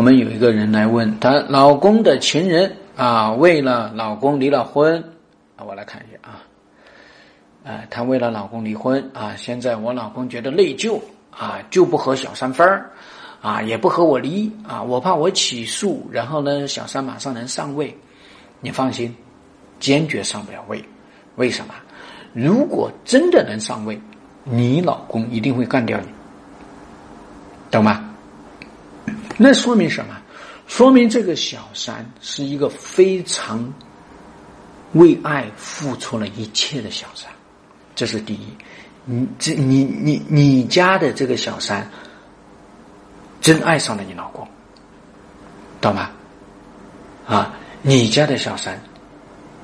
我们有一个人来问她老公的情人啊，为了老公离了婚啊，我来看一下啊，呃，她为了老公离婚啊，现在我老公觉得内疚啊，就不和小三分儿啊，也不和我离啊，我怕我起诉，然后呢，小三马上能上位。你放心，坚决上不了位。为什么？如果真的能上位，你老公一定会干掉你，懂吗？那说明什么？说明这个小三是一个非常为爱付出了一切的小三，这是第一。你这你你你家的这个小三真爱上了你老公，懂吗？啊，你家的小三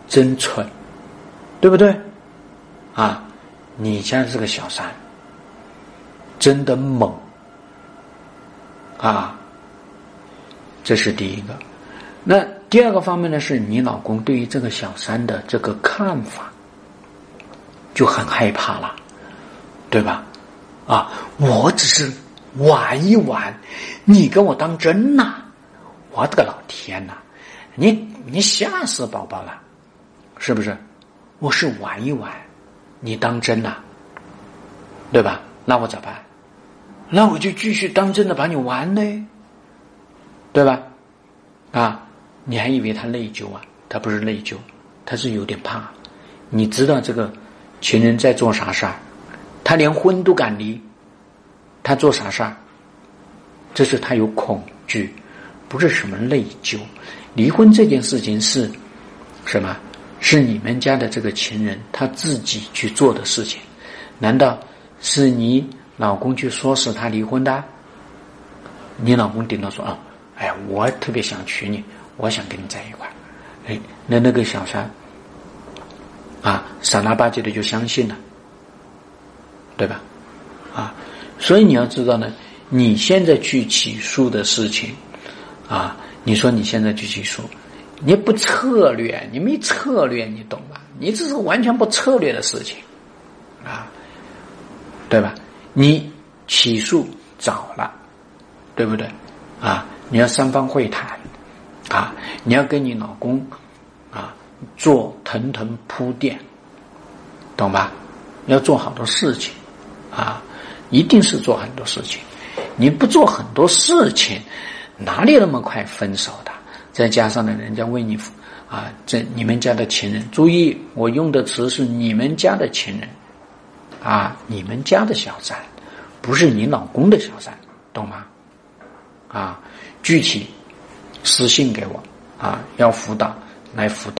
真蠢，对不对？啊，你家这个小三真的猛啊！这是第一个，那第二个方面呢？是你老公对于这个小三的这个看法就很害怕了，对吧？啊，我只是玩一玩，你跟我当真呐？我的个老天呐！你你吓死宝宝了，是不是？我是玩一玩，你当真呐？对吧？那我咋办？那我就继续当真的把你玩呢？对吧？啊，你还以为他内疚啊？他不是内疚，他是有点怕。你知道这个情人在做啥事儿？他连婚都敢离，他做啥事儿？这是他有恐惧，不是什么内疚。离婚这件事情是什么？是你们家的这个情人他自己去做的事情？难道是你老公去唆使他离婚的？你老公顶多说啊。哎，我特别想娶你，我想跟你在一块哎，那那个小三啊，傻了吧唧的就相信了，对吧？啊，所以你要知道呢，你现在去起诉的事情啊，你说你现在去起诉，你不策略，你没策略，你懂吧？你这是完全不策略的事情啊，对吧？你起诉早了，对不对？啊？你要三方会谈，啊，你要跟你老公，啊，做层层铺垫，懂吧？要做好多事情，啊，一定是做很多事情。你不做很多事情，哪里那么快分手的？再加上呢，人家为你，啊，这你们家的情人，注意，我用的词是你们家的情人，啊，你们家的小三，不是你老公的小三，懂吗？啊。具体私信给我啊，要辅导来辅导。